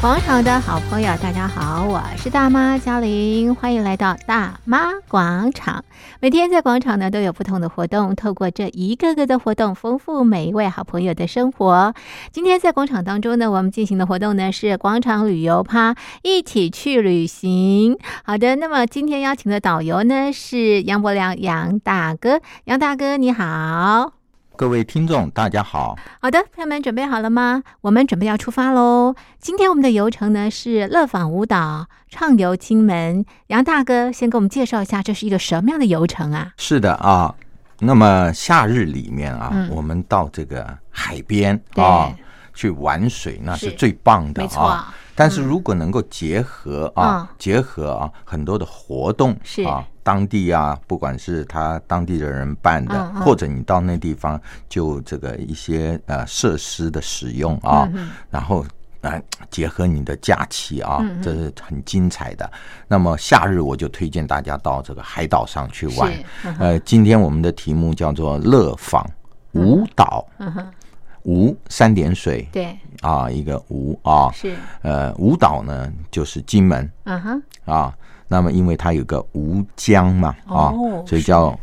广场的好朋友，大家好，我是大妈嘉玲，欢迎来到大妈广场。每天在广场呢都有不同的活动，透过这一个个的活动，丰富每一位好朋友的生活。今天在广场当中呢，我们进行的活动呢是广场旅游趴，一起去旅行。好的，那么今天邀请的导游呢是杨伯良杨大哥，杨大哥你好。各位听众，大家好。好的，朋友们准备好了吗？我们准备要出发喽。今天我们的游程呢是乐坊舞蹈畅游金门。杨大哥先给我们介绍一下，这是一个什么样的游程啊？是的啊，那么夏日里面啊，嗯、我们到这个海边啊去玩水，那是最棒的啊。但是如果能够结合啊，嗯、结合啊很多的活动是。啊，当地啊，不管是他当地的人办的，嗯嗯、或者你到那地方就这个一些呃设施的使用啊，然后来结合你的假期啊，这是很精彩的。那么夏日我就推荐大家到这个海岛上去玩。嗯、呃，今天我们的题目叫做乐坊舞蹈。吴三点水，对。啊，一个吴啊，是。呃，舞蹈呢就是金门，嗯哼。啊，那么因为它有个吴江嘛啊，所以叫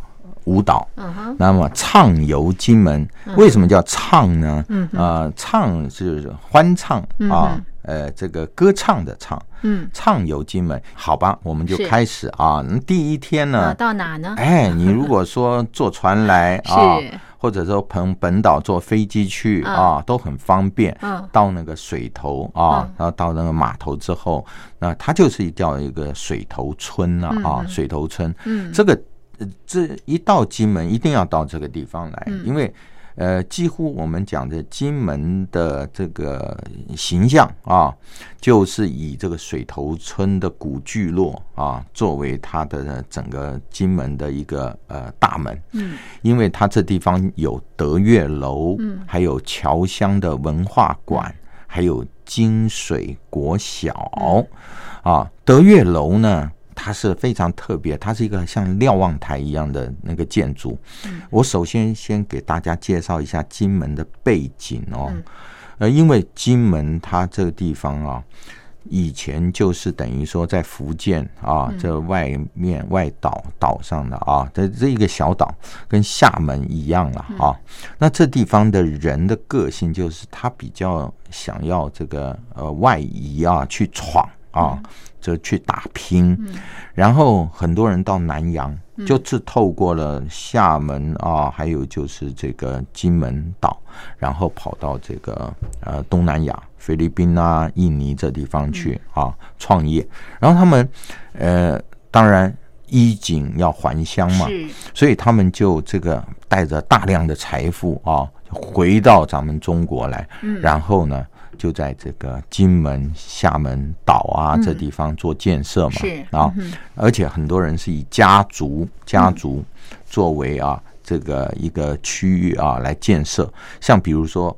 舞蹈，嗯哼。那么畅游金门，为什么叫畅呢？嗯啊，畅是欢唱啊，呃，这个歌唱的唱，嗯，畅游金门，好吧，我们就开始啊。第一天呢，到哪呢？哎，你如果说坐船来 啊。或者说从本岛坐飞机去啊，都很方便。到那个水头啊，然后到那个码头之后，那它就是叫一个水头村了啊，水头村。嗯这个这一到金门一定要到这个地方来，因为。呃，几乎我们讲的金门的这个形象啊，就是以这个水头村的古聚落啊，作为它的整个金门的一个呃大门。嗯，因为它这地方有德月楼，嗯，还有侨乡的文化馆，还有金水国小啊，德月楼呢。它是非常特别，它是一个像瞭望台一样的那个建筑。我首先先给大家介绍一下金门的背景哦。呃，因为金门它这个地方啊，以前就是等于说在福建啊这外面外岛岛上的啊，这这一个小岛跟厦门一样了啊。那这地方的人的个性就是他比较想要这个呃外移啊，去闯啊。就去打拼，然后很多人到南洋，就是透过了厦门啊，还有就是这个金门岛，然后跑到这个呃东南亚、菲律宾啊、印尼这地方去啊创业。然后他们呃，当然衣锦要还乡嘛，所以他们就这个带着大量的财富啊，回到咱们中国来，然后呢。就在这个金门、厦门岛啊这地方做建设嘛，是啊，而且很多人是以家族家族作为啊这个一个区域啊来建设，像比如说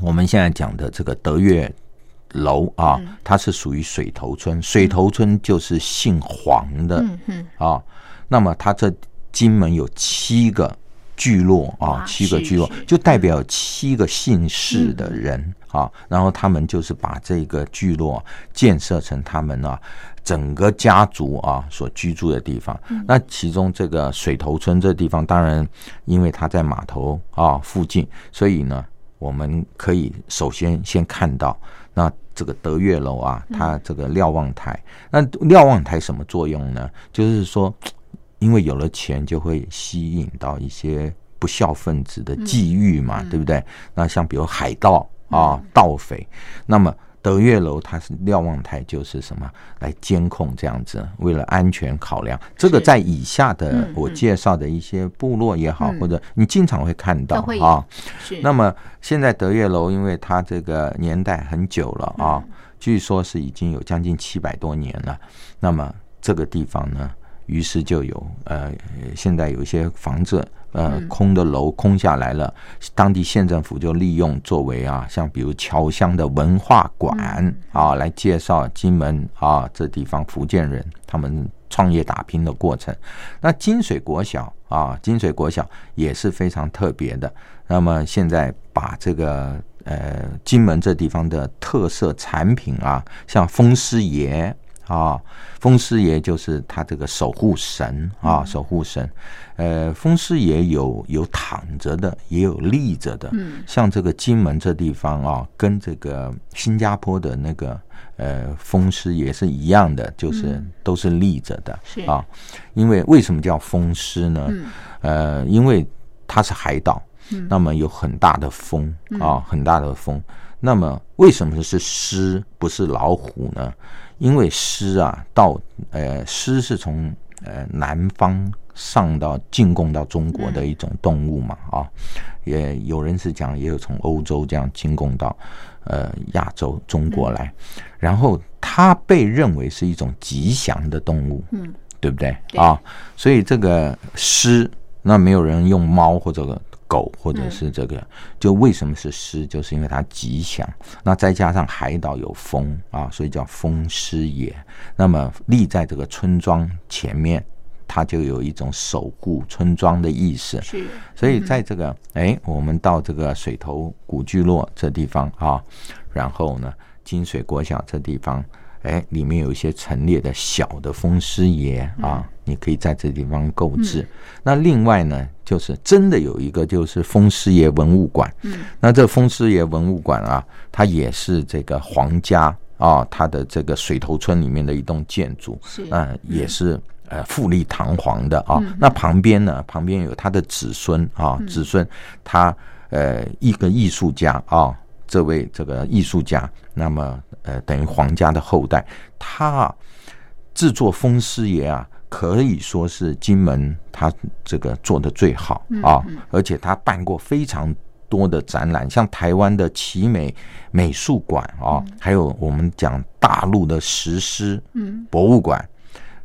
我们现在讲的这个德月楼啊，它是属于水头村，水头村就是姓黄的，啊，那么它这金门有七个聚落啊，七个聚落就代表七个姓氏的人。啊，然后他们就是把这个聚落建设成他们呢、啊、整个家族啊所居住的地方。那其中这个水头村这地方，当然因为它在码头啊附近，所以呢，我们可以首先先看到那这个德月楼啊，它这个瞭望台。那瞭望台什么作用呢？就是说，因为有了钱，就会吸引到一些不孝分子的觊觎嘛，对不对？那像比如海盗。啊，盗匪。那么德月楼它是瞭望台，就是什么来监控这样子，为了安全考量。这个在以下的我介绍的一些部落也好，或者你经常会看到啊。那么现在德月楼，因为它这个年代很久了啊，据说是已经有将近七百多年了。那么这个地方呢，于是就有呃，现在有一些房子。呃，空的楼空下来了，当地县政府就利用作为啊，像比如侨乡的文化馆啊，来介绍金门啊这地方福建人他们创业打拼的过程。那金水国小啊，金水国小也是非常特别的。那么现在把这个呃金门这地方的特色产品啊，像风师爷啊，风师爷就是他这个守护神啊，守护神。呃，风师爷有有躺着的，也有立着的。嗯，像这个金门这地方啊，跟这个新加坡的那个呃风师爷是一样的，就是都是立着的。是啊，因为为什么叫风师呢？呃，因为它是海岛，那么有很大的风啊，很大的风。那么为什么是狮不是老虎呢？因为狮啊，到呃狮是从呃南方。上到进贡到中国的一种动物嘛，啊，也有人是讲，也有从欧洲这样进贡到呃亚洲中国来，然后它被认为是一种吉祥的动物，嗯，对不对啊？所以这个狮，那没有人用猫或者狗或者是这个，就为什么是狮？就是因为它吉祥。那再加上海岛有风啊，所以叫风师爷。那么立在这个村庄前面。它就有一种守护村庄的意思，是，所以在这个哎，我们到这个水头古聚落这地方啊，然后呢，金水国小这地方，哎，里面有一些陈列的小的风师爷啊，你可以在这地方购置。那另外呢，就是真的有一个就是风师爷文物馆，嗯，那这风师爷文物馆啊，它也是这个皇家啊，它的这个水头村里面的一栋建筑，是，啊，也是。呃，富丽堂皇的啊，那旁边呢？旁边有他的子孙啊，子孙他呃一个艺术家啊，这位这个艺术家，那么呃等于皇家的后代，他制作风师爷啊，可以说是金门他这个做的最好啊，而且他办过非常多的展览，像台湾的奇美美术馆啊，还有我们讲大陆的石狮博物馆。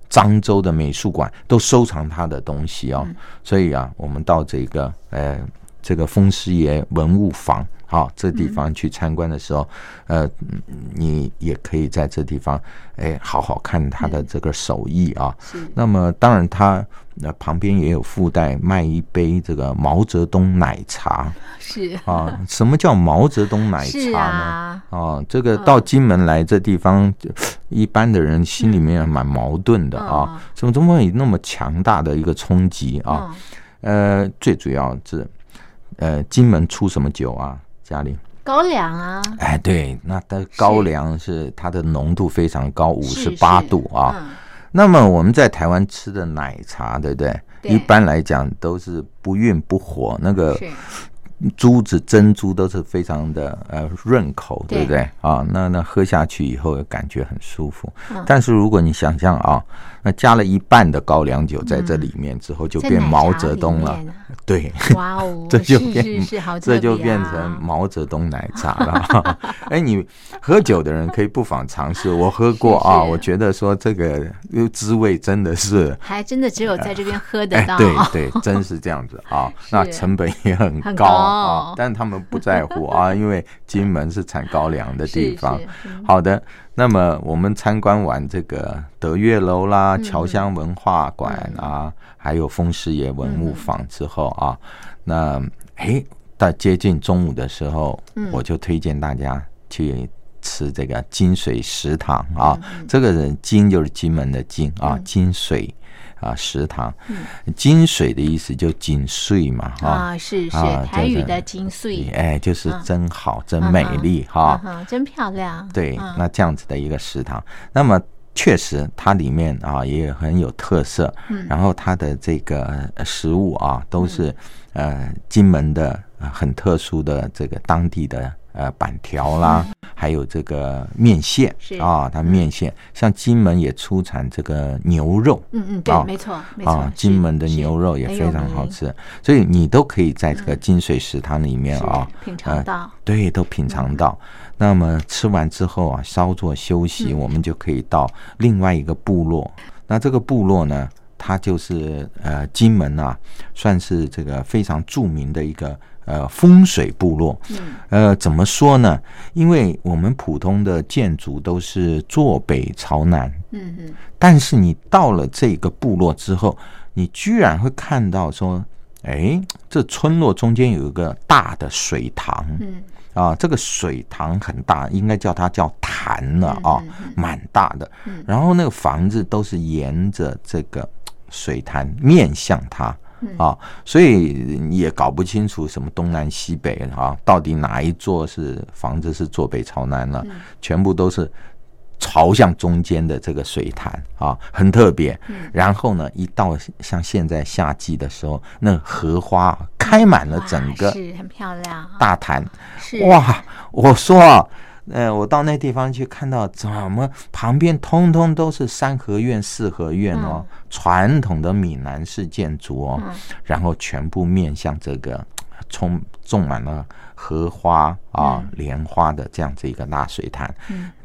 漳州的美术馆都收藏他的东西哦，所以啊，我们到这个呃这个风师爷文物坊啊这地方去参观的时候，呃，你也可以在这地方哎好好看他的这个手艺啊。那么当然他。那旁边也有附带卖一杯这个毛泽东奶茶，是啊，什么叫毛泽东奶茶呢？啊，啊，这个到金门来这地方，一般的人心里面蛮矛盾的啊，怎么怎么会有那么强大的一个冲击啊？呃，最主要是呃，金门出什么酒啊？家里高粱啊？哎，对，那的高粱是它的浓度非常高，五十八度啊。那么我们在台湾吃的奶茶，对不对？对，一般来讲都是不孕不火，那个珠子珍珠都是非常的呃润口，对不对？啊，那那喝下去以后感觉很舒服。但是如果你想象啊。那加了一半的高粱酒在这里面之后，就变毛泽东了。对，哇哦，这就变这就变成毛泽东奶茶了。哎，你喝酒的人可以不妨尝试，我喝过啊，我觉得说这个滋味真的是，还真的只有在这边喝得到。对对，真是这样子啊。那成本也很高啊，但是他们不在乎啊，因为金门是产高粱的地方。好的。那么我们参观完这个德月楼啦、侨乡文化馆啊，还有风师爷文物坊之后啊，那诶，到接近中午的时候，我就推荐大家去吃这个金水食堂啊。这个人金就是金门的金啊，金水。啊，食堂，金水的意思就金穗嘛，啊，是是台语的金穗，哎，就是真好，真美丽，哈，真漂亮。对，那这样子的一个食堂，那么确实它里面啊也很有特色，然后它的这个食物啊都是呃金门的很特殊的这个当地的。呃，板条啦，还有这个面线啊，它面线像金门也出产这个牛肉，嗯嗯，对，没错，啊，金门的牛肉也非常好吃，所以你都可以在这个金水食堂里面啊，品尝到，对，都品尝到。那么吃完之后啊，稍作休息，我们就可以到另外一个部落。那这个部落呢，它就是呃，金门啊，算是这个非常著名的一个。呃，风水部落，呃，怎么说呢？因为我们普通的建筑都是坐北朝南，嗯嗯，但是你到了这个部落之后，你居然会看到说，哎，这村落中间有一个大的水塘，嗯，啊，这个水塘很大，应该叫它叫潭了啊，蛮大的。然后那个房子都是沿着这个水潭面向它。啊，所以也搞不清楚什么东南西北啊，到底哪一座是房子是坐北朝南了？全部都是朝向中间的这个水潭啊，很特别。然后呢，一到像现在夏季的时候，那荷花开满了整个，是很漂亮。大潭，哇！我说啊。呃，我到那地方去看到，怎么旁边通通都是三合院、四合院哦，传统的闽南式建筑哦，然后全部面向这个充种满了荷花啊、莲花的这样子一个大水潭。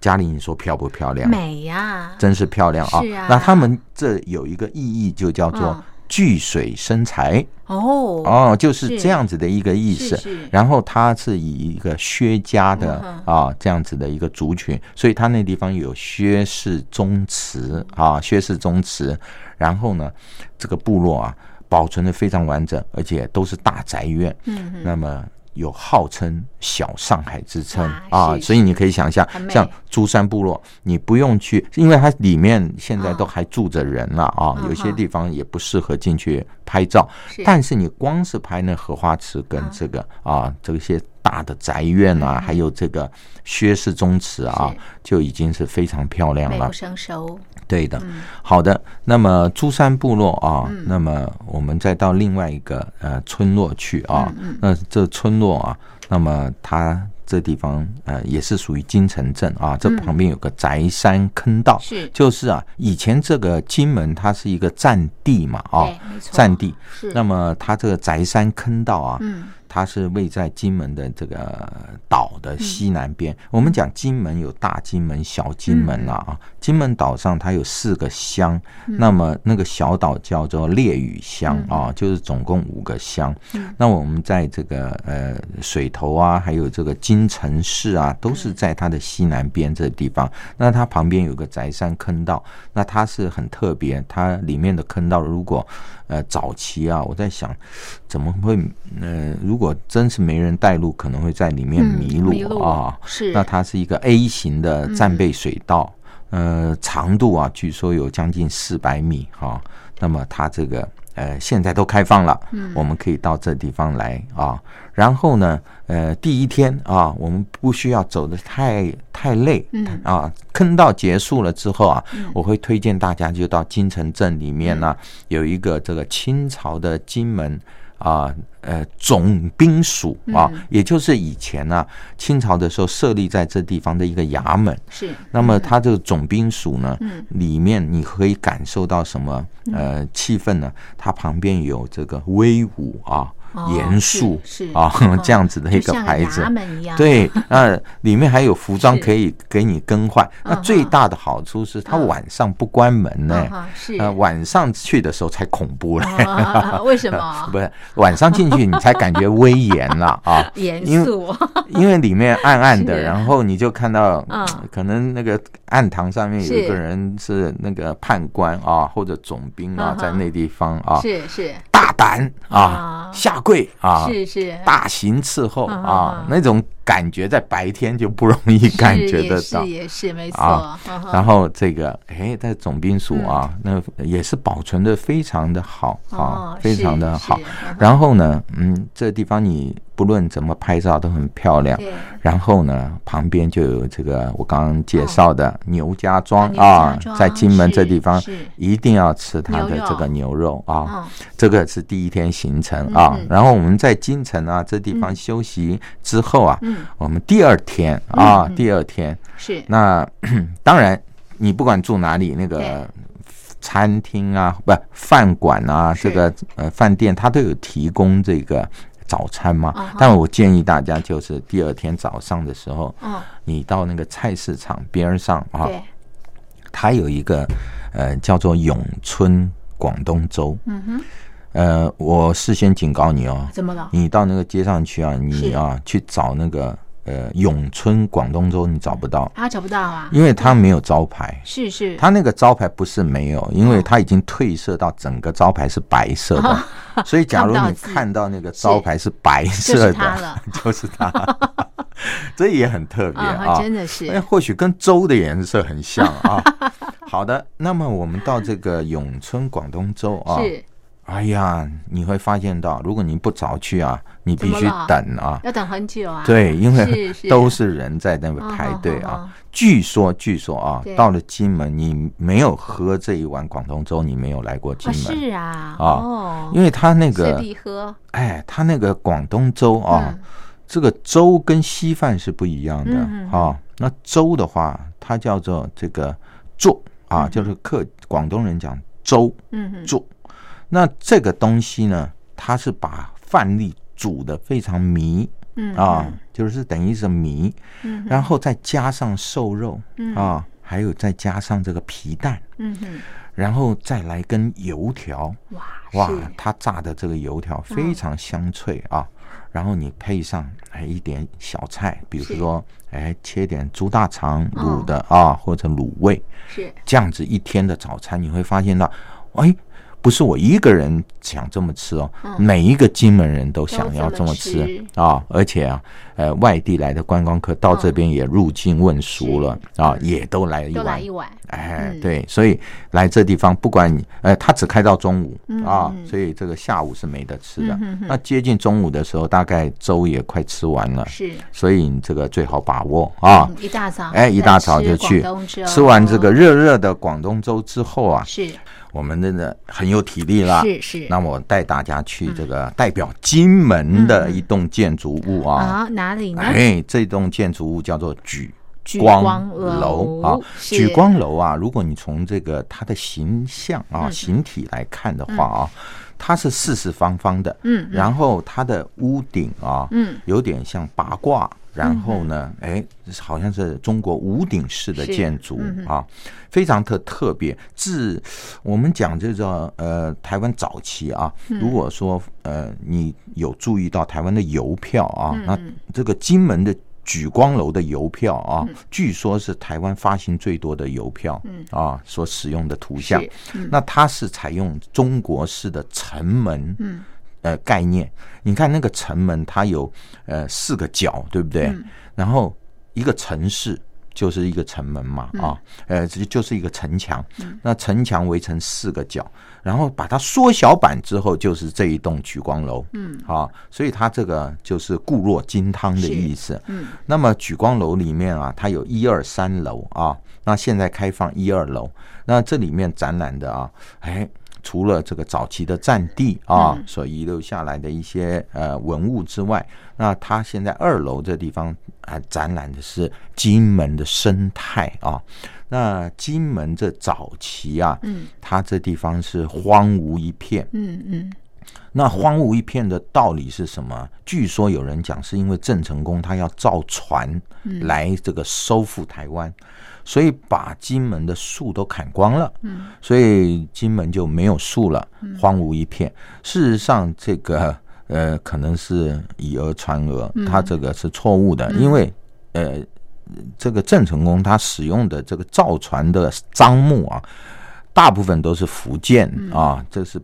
家里，你说漂不漂亮？美呀，真是漂亮啊！那他们这有一个意义，就叫做。聚水生财哦哦，就是这样子的一个意思。然后它是以一个薛家的啊这样子的一个族群，所以它那地方有薛氏宗祠啊，薛氏宗祠。然后呢，这个部落啊保存的非常完整，而且都是大宅院。嗯，那么。有号称小上海之称啊，所以你可以想象，像珠山部落，你不用去，因为它里面现在都还住着人了啊，有些地方也不适合进去拍照。但是你光是拍那荷花池跟这个啊，这些大的宅院啊，还有这个薛氏宗祠啊，就已经是非常漂亮了，美不胜收。对的，好的。那么珠山部落啊，那么我们再到另外一个呃村落去啊。那这村落啊，那么它这地方呃也是属于金城镇啊。这旁边有个宅山坑道，是就是啊，以前这个金门它是一个战地嘛啊，战地。那么它这个宅山坑道啊，嗯。它是位在金门的这个岛的西南边。我们讲金门有大金门、小金门了啊。金门岛上它有四个乡，那么那个小岛叫做烈屿乡啊，就是总共五个乡。那我们在这个呃水头啊，还有这个金城市啊，都是在它的西南边这个地方。那它旁边有个宅山坑道，那它是很特别，它里面的坑道如果。呃，早期啊，我在想，怎么会？呃，如果真是没人带路，可能会在里面迷路，啊。是，那它是一个 A 型的战备水道，嗯、呃，长度啊，据说有将近四百米哈、啊。那么它这个。呃，现在都开放了，嗯，我们可以到这地方来啊。然后呢，呃，第一天啊，我们不需要走的太太累，嗯啊。坑道结束了之后啊，我会推荐大家就到金城镇里面呢，有一个这个清朝的金门。啊，呃，总兵署啊，也就是以前呢，清朝的时候设立在这地方的一个衙门。是。那么它这个总兵署呢，里面你可以感受到什么？呃，气氛呢？它旁边有这个威武啊。严肃啊，这样子的一个牌子，对，那里面还有服装可以给你更换。那最大的好处是它晚上不关门呢，是，晚上去的时候才恐怖嘞。为什么？不是晚上进去你才感觉威严了 啊，严肃，因为里面暗暗的，然后你就看到，可能那个暗堂上面有一个人是那个判官啊，或者总兵啊，在那地方啊，是是。大胆啊，下跪啊，是是，大型伺候啊，那种感觉在白天就不容易感觉得到，是也是没错。然后这个哎，在总兵署啊，那也是保存的非常的好啊，非常的好。然后呢，嗯，这地方你。不论怎么拍照都很漂亮，然后呢，旁边就有这个我刚刚介绍的牛家庄啊，在金门这地方一定要吃它的这个牛肉。啊，这个是第一天行程啊。然后我们在金城啊这地方休息之后啊，我们第二天啊，第二天。是。那 当然你不管住哪里，那个餐厅啊，不饭馆啊，这个呃饭店它都有提供这个。早餐吗？但我建议大家就是第二天早上的时候，你到那个菜市场边上啊，它有一个呃叫做永春广东粥。嗯哼，呃，我事先警告你哦，怎么了？你到那个街上去啊，你啊去找那个呃永春广东粥你找不到啊，找不到啊，因为它没有招牌。是是，它那个招牌不是没有，因为它已经褪色到整个招牌是白色的，哦、所以假如你看到那个招牌是白色的，就是它，这也很特别啊，哦、真的是。哎，或许跟粥的颜色很像啊。好的，那么我们到这个永春广东粥啊。是。哎呀，你会发现到，如果你不早去啊，你必须等啊，要等很久啊。对，因为 都是人在那边排队啊。据说，据说啊，到了金门，你没有喝这一碗广东粥，你没有来过金门。是啊，啊，因为他那个，哎，他那个广东粥啊，这个粥跟稀饭是不一样的啊。那粥的话，它叫做这个粥啊，就是客广东人讲粥，嗯，粥。那这个东西呢，它是把饭粒煮的非常糜，嗯啊，就是等于是糜，嗯，然后再加上瘦肉，嗯。啊，还有再加上这个皮蛋，嗯哼，然后再来根油条，哇哇，它炸的这个油条非常香脆啊，然后你配上哎一点小菜，比如说哎切点猪大肠卤的啊，或者卤味，是。这样子一天的早餐，你会发现到，哎。不是我一个人想这么吃哦，每一个金门人都想要这么吃啊！而且啊，呃，外地来的观光客到这边也入境问熟了啊，也都来一碗，一碗。哎，对，所以来这地方，不管你，呃，他只开到中午啊，所以这个下午是没得吃的。那接近中午的时候，大概粥也快吃完了，是，所以你这个最好把握啊！一大早，哎，一大早就去吃完这个热热的广东粥之后啊，是。我们真的很有体力了，是是。那我带大家去这个代表金门的一栋建筑物啊，啊，哪里呢？哎，这栋建筑物叫做举光楼啊。举光楼啊，如果你从这个它的形象啊、形体来看的话啊，它是四四方方的，嗯，然后它的屋顶啊，嗯，有点像八卦。然后呢，哎，好像是中国屋顶式的建筑啊，非常特特别。自我们讲这个呃，台湾早期啊，如果说呃，你有注意到台湾的邮票啊，那这个金门的举光楼的邮票啊，据说是台湾发行最多的邮票啊，所使用的图像。那它是采用中国式的城门。呃，概念，你看那个城门，它有呃四个角，对不对？嗯、然后一个城市就是一个城门嘛，嗯、啊，呃，这就是一个城墙。嗯、那城墙围成四个角，然后把它缩小版之后，就是这一栋举光楼。嗯，啊，所以它这个就是固若金汤的意思。嗯，那么举光楼里面啊，它有一二三楼啊，那现在开放一二楼，那这里面展览的啊，哎。除了这个早期的战地啊，所遗留下来的一些呃文物之外，那它现在二楼这地方啊展览的是金门的生态啊。那金门这早期啊，嗯，它这地方是荒芜一片，嗯嗯。那荒芜一片的道理是什么？据说有人讲，是因为郑成功他要造船来这个收复台湾。所以把金门的树都砍光了，嗯，所以金门就没有树了，荒芜一片。事实上，这个呃，可能是以讹传讹，他这个是错误的，因为呃，这个郑成功他使用的这个造船的樟木啊，大部分都是福建啊，这是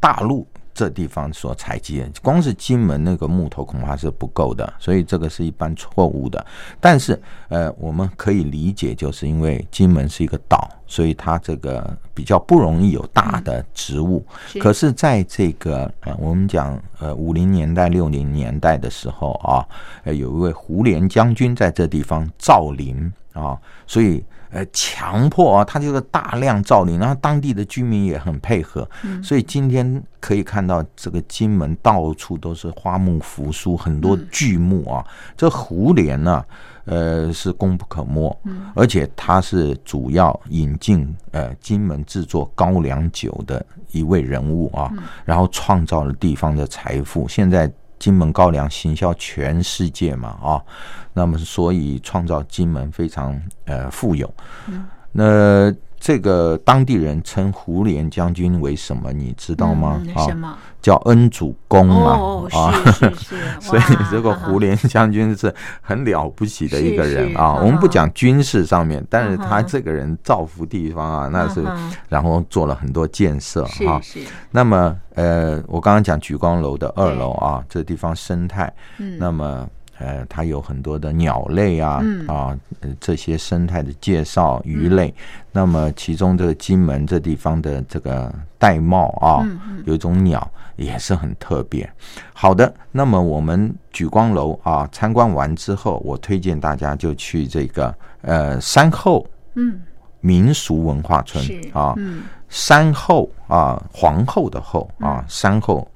大陆。这地方所采集的，光是金门那个木头恐怕是不够的，所以这个是一般错误的。但是，呃，我们可以理解，就是因为金门是一个岛，所以它这个比较不容易有大的植物。嗯、可是，在这个呃，我们讲呃五零年代、六零年代的时候啊，呃，有一位胡琏将军在这地方造林啊，所以。呃，强迫啊，他就是大量造林，然后当地的居民也很配合，所以今天可以看到这个金门到处都是花木扶疏，很多巨木啊。这胡琏呢，呃，是功不可没，而且他是主要引进呃金门制作高粱酒的一位人物啊，然后创造了地方的财富。现在。金门高粱行销全世界嘛，啊，那么所以创造金门非常呃富有。那这个当地人称胡琏将军为什么？你知道吗？嗯、什么？叫恩主公嘛？哦、啊。所以这个胡琏将军是很了不起的一个人啊。我们不讲军事上面，但是他这个人造福地方啊，那是然后做了很多建设啊。是是。那么呃，我刚刚讲举光楼的二楼啊，这地方生态，那么。呃，它有很多的鸟类啊，嗯、啊，这些生态的介绍，鱼类。嗯、那么，其中这个金门这地方的这个玳瑁啊，有一种鸟也是很特别。好的，那么我们举光楼啊参观完之后，我推荐大家就去这个呃山后嗯民俗文化村、嗯、啊，嗯、山后啊皇后的后啊山后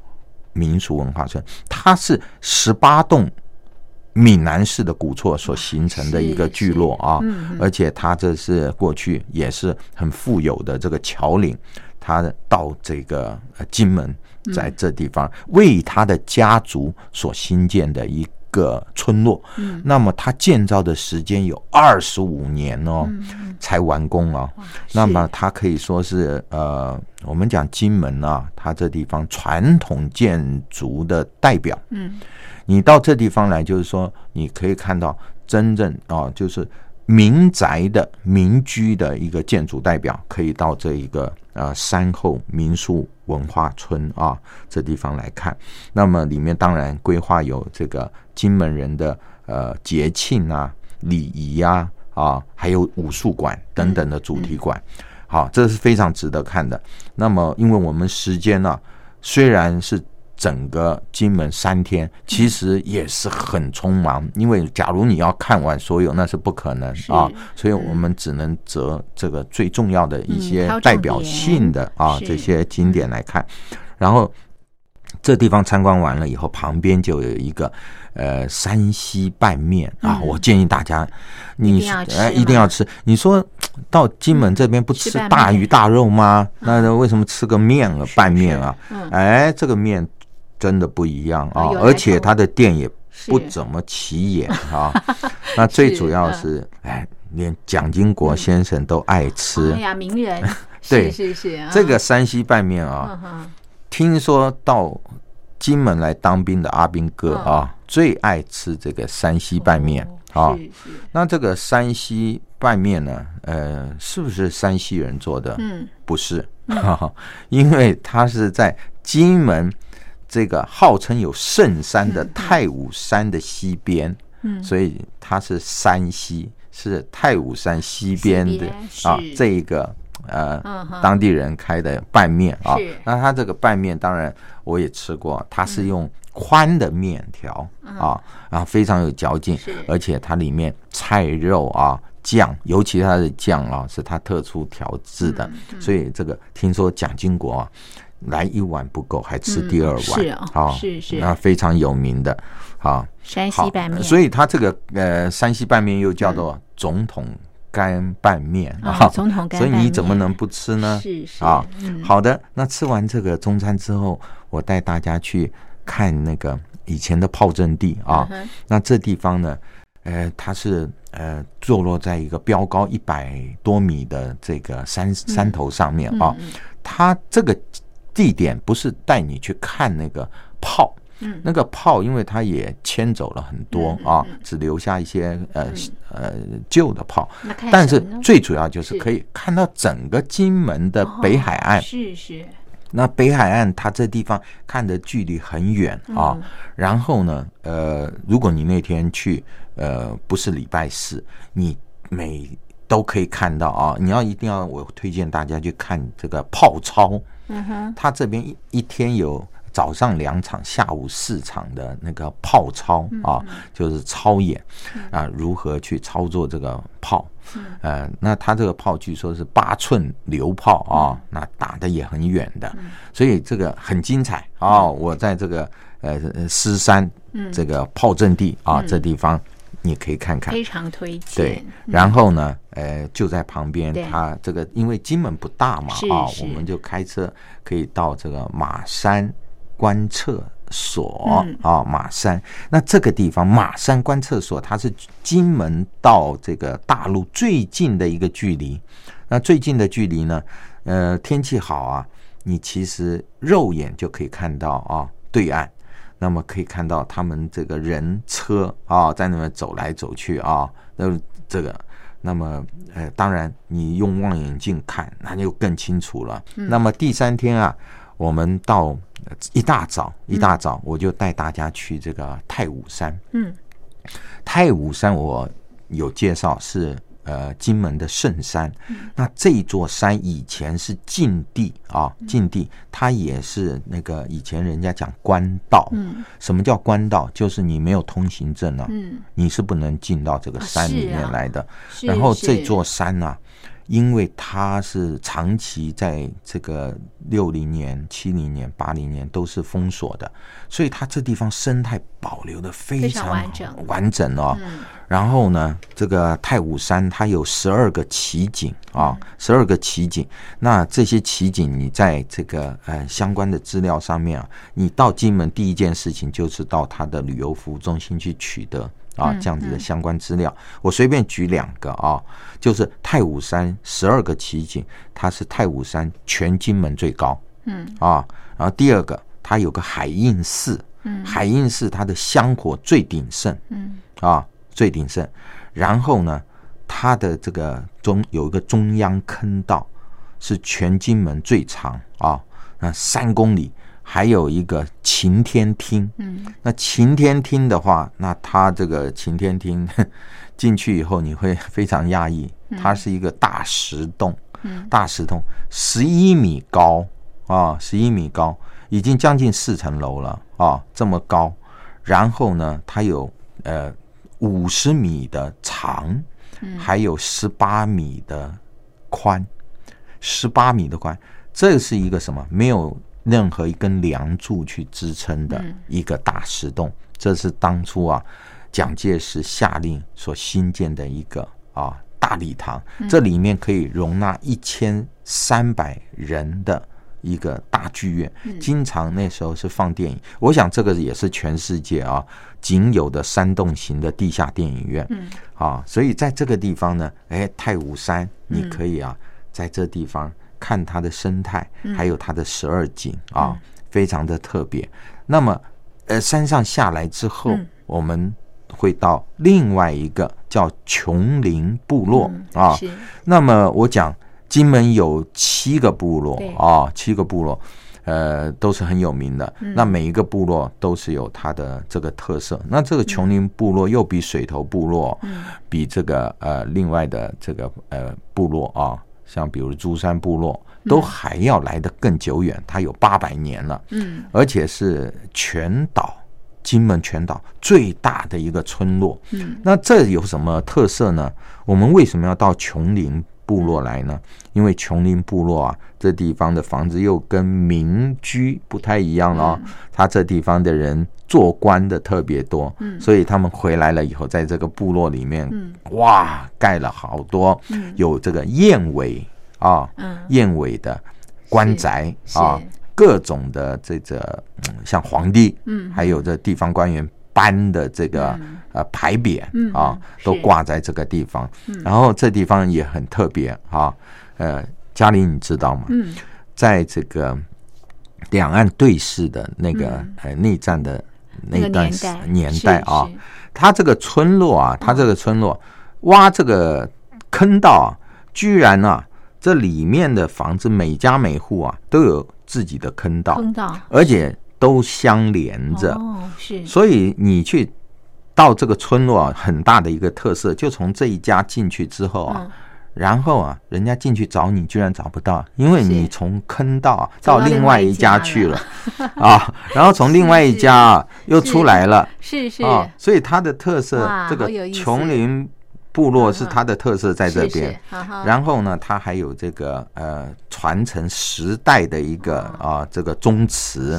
民俗文化村，它是十八栋。闽南式的古厝所形成的一个聚落啊，而且它这是过去也是很富有的这个侨领，他到这个金门，在这地方为他的家族所兴建的一个村落。那么他建造的时间有二十五年哦，才完工啊。那么它可以说是呃，我们讲金门啊，它这地方传统建筑的代表。嗯。你到这地方来，就是说，你可以看到真正啊，就是民宅的民居的一个建筑代表，可以到这一个呃山后民宿文化村啊这地方来看。那么里面当然规划有这个金门人的呃节庆啊、礼仪呀啊，还有武术馆等等的主题馆。好，这是非常值得看的。那么，因为我们时间呢，虽然是。整个金门三天其实也是很匆忙，因为假如你要看完所有，那是不可能啊，所以我们只能择这个最重要的一些代表性的啊这些景点来看。然后这地方参观完了以后，旁边就有一个呃山西拌面啊，我建议大家你哎一定要吃。你说到金门这边不吃大鱼大肉吗？那为什么吃个面啊拌面啊？哎，这个面。真的不一样啊，而且他的店也不怎么起眼啊。那最主要是，哎，连蒋经国先生都爱吃。哎呀，名人。对，是是。这个山西拌面啊，听说到金门来当兵的阿兵哥啊，最爱吃这个山西拌面啊。那这个山西拌面呢，呃，是不是山西人做的？嗯，不是，因为他是在金门。这个号称有圣山的太武山的西边，嗯，所以它是山西，是太武山西边的啊，这一个呃当地人开的拌面啊。那它这个拌面当然我也吃过，它是用宽的面条啊，然后非常有嚼劲，而且它里面菜肉啊酱，尤其它的酱啊是它特殊调制的，所以这个听说蒋经国啊。来一碗不够，还吃第二碗，是啊，是是，那非常有名的，好，山西拌面，所以它这个呃山西拌面又叫做总统干拌面啊，总统干拌面，所以你怎么能不吃呢？是是。啊，好的，那吃完这个中餐之后，我带大家去看那个以前的炮阵地啊，那这地方呢，呃，它是呃坐落在一个标高一百多米的这个山山头上面啊，它这个。地点不是带你去看那个炮，嗯，那个炮，因为它也迁走了很多啊，只留下一些呃呃旧的炮。但是最主要就是可以看到整个金门的北海岸，是是。那北海岸它这地方看的距离很远啊，然后呢，呃，如果你那天去，呃，不是礼拜四，你每都可以看到啊。你要一定要，我推荐大家去看这个炮操。嗯哼，他这边一一天有早上两场，下午四场的那个炮操啊，就是操演啊，如何去操作这个炮。呃，那他这个炮据说是八寸榴炮啊，那打的也很远的，所以这个很精彩啊。我在这个呃狮山这个炮阵地啊，这地方。你可以看看，非常推荐。对，然后呢，呃，就在旁边，它这个因为金门不大嘛，啊，我们就开车可以到这个马山观测所啊，马山。那这个地方马山观测所，它是金门到这个大陆最近的一个距离。那最近的距离呢？呃，天气好啊，你其实肉眼就可以看到啊，对岸，那么可以看到他们这个人车啊，在那边走来走去啊，那这个，那么呃，当然你用望远镜看，那就更清楚了。嗯、那么第三天啊，我们到一大早一大早，我就带大家去这个太武山。嗯，太武山我有介绍是。呃，金门的圣山，那这座山以前是禁地啊，禁地，它也是那个以前人家讲官道。嗯，什么叫官道？就是你没有通行证啊，嗯，你是不能进到这个山里面来的。然后这座山啊。因为它是长期在这个六零年、七零年、八零年都是封锁的，所以它这地方生态保留的非常完整完整哦。然后呢，这个太武山它有十二个奇景啊，十二个奇景。那这些奇景，你在这个呃相关的资料上面啊，你到金门第一件事情就是到它的旅游服务中心去取得。啊，这样子的相关资料，我随便举两个啊，就是太武山十二个奇景，它是太武山全金门最高，嗯。啊，然后第二个，它有个海印寺，嗯，海印寺它的香火最鼎盛，嗯。啊最鼎盛，然后呢，它的这个中有一个中央坑道是全金门最长啊，那三公里。还有一个晴天厅，嗯，那晴天厅的话，那它这个晴天厅 进去以后，你会非常压抑，它是一个大石洞，嗯，大石洞十一米高啊，十一米高，已经将近四层楼了啊，这么高。然后呢，它有呃五十米的长，还有十八米的宽，十八米的宽，这是一个什么？没有。任何一根梁柱去支撑的一个大石洞，这是当初啊蒋介石下令所新建的一个啊大礼堂，这里面可以容纳一千三百人的一个大剧院，经常那时候是放电影。我想这个也是全世界啊仅有的山洞型的地下电影院，啊，所以在这个地方呢，哎，太武山你可以啊在这地方。看它的生态，还有它的十二景啊，非常的特别。那么，呃，山上下来之后，我们会到另外一个叫琼林部落啊。那么我讲，金门有七个部落啊，七个部落，呃，都是很有名的。那每一个部落都是有它的这个特色。那这个琼林部落又比水头部落，比这个呃另外的这个呃部落啊。像比如珠山部落，都还要来得更久远，它有八百年了，嗯，而且是全岛金门全岛最大的一个村落，嗯，那这有什么特色呢？我们为什么要到琼林部落来呢？因为琼林部落啊，这地方的房子又跟民居不太一样了，他这地方的人做官的特别多，嗯，所以他们回来了以后，在这个部落里面，嗯，哇，盖了好多，有这个燕尾啊，燕尾的官宅啊，各种的这个像皇帝，嗯，还有这地方官员搬的这个呃牌匾啊，都挂在这个地方，然后这地方也很特别啊，呃，嘉玲你知道吗？嗯，在这个两岸对峙的那个呃内战的。那段年代啊，他这个村落啊，他这个村落挖这个坑道啊，居然啊，这里面的房子每家每户啊都有自己的坑道，坑道，而且都相连着。哦，是。所以你去到这个村落啊，很大的一个特色，就从这一家进去之后啊。然后啊，人家进去找你，居然找不到，因为你从坑道到另外一家去了 啊，然后从另外一家 啊又出来了，是是。啊，所以它的特色，这个琼林部落是它的特色在这边。然后呢，它还有这个呃传承时代的一个啊。这个宗祠。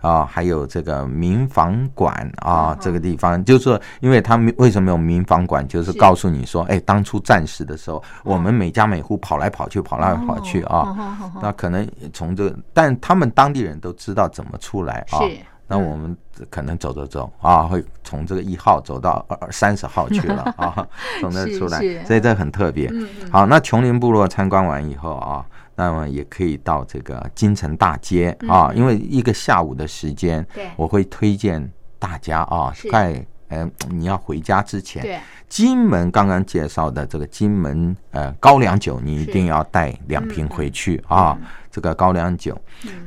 啊，还有这个民防馆啊，这个地方就是说，因为他们为什么有民防馆，就是告诉你说，哎，当初战时的时候，我们每家每户跑来跑去，跑来跑去啊，那可能从这，但他们当地人都知道怎么出来啊，那我们可能走走走啊，会从这个一号走到二三十号去了 啊，从那出来，所以这很特别。好，那琼林部落参观完以后啊，那么也可以到这个金城大街啊，因为一个下午的时间，我会推荐大家啊，在嗯你要回家之前。金门刚刚介绍的这个金门呃高粱酒，你一定要带两瓶回去啊！这个高粱酒，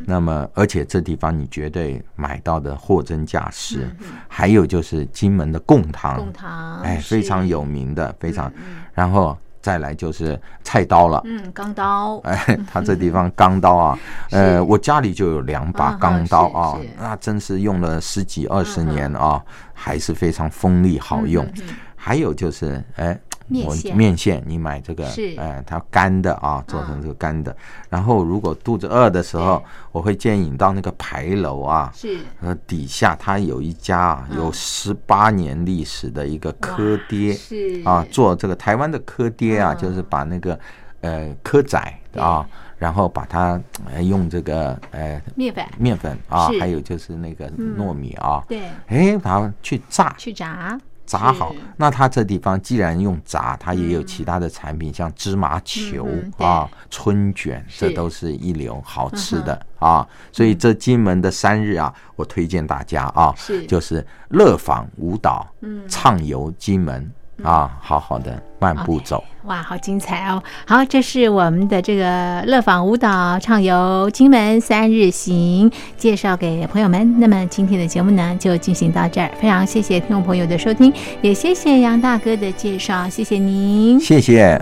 那么而且这地方你绝对买到的货真价实。还有就是金门的贡糖，贡糖哎非常有名的，非常。然后再来就是菜刀了，嗯，钢刀，哎，他这地方钢刀啊，呃，我家里就有两把钢刀啊，那真是用了十几二十年啊，还是非常锋利好用。还有就是，哎，我面线，你买这个，哎，它干的啊，做成这个干的。然后，如果肚子饿的时候，我会建议你到那个牌楼啊，是，呃，底下它有一家啊，有十八年历史的一个科爹，是。啊，做这个台湾的科爹啊，就是把那个呃蚵仔啊，然后把它用这个呃面粉。面粉啊，还有就是那个糯米啊，对，哎，然后去炸。去炸。炸好，那它这地方既然用炸，它也有其他的产品，像芝麻球啊、春卷，这都是一流好吃的啊。所以这金门的三日啊，我推荐大家啊，就是乐坊舞蹈，畅游金门。啊，好好的慢步走，okay, 哇，好精彩哦！好，这是我们的这个乐坊舞蹈畅游金门三日行，介绍给朋友们。那么今天的节目呢，就进行到这儿。非常谢谢听众朋友的收听，也谢谢杨大哥的介绍，谢谢您，谢谢。